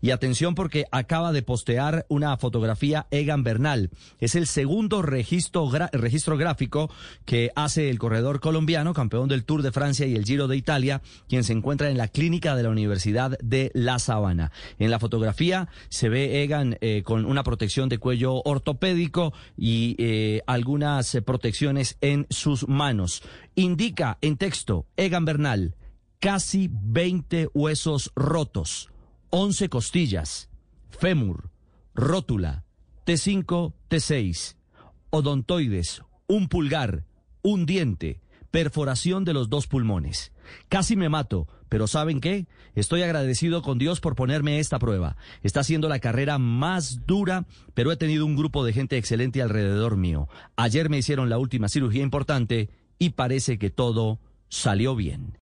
Y atención porque acaba de postear una fotografía Egan Bernal. Es el segundo registro, gráfico que hace el corredor colombiano, campeón del Tour de Francia y el Giro de Italia, quien se encuentra en la clínica de la Universidad de La Sabana. En la fotografía se ve Egan eh, con una protección de cuello ortopédico y eh, algunas protecciones en sus manos. Indica en texto Egan Bernal casi 20 huesos rotos, 11 costillas, fémur, rótula, T5, T6, odontoides, un pulgar, un diente, perforación de los dos pulmones. Casi me mato, pero ¿saben qué? Estoy agradecido con Dios por ponerme esta prueba. Está siendo la carrera más dura, pero he tenido un grupo de gente excelente alrededor mío. Ayer me hicieron la última cirugía importante y parece que todo salió bien.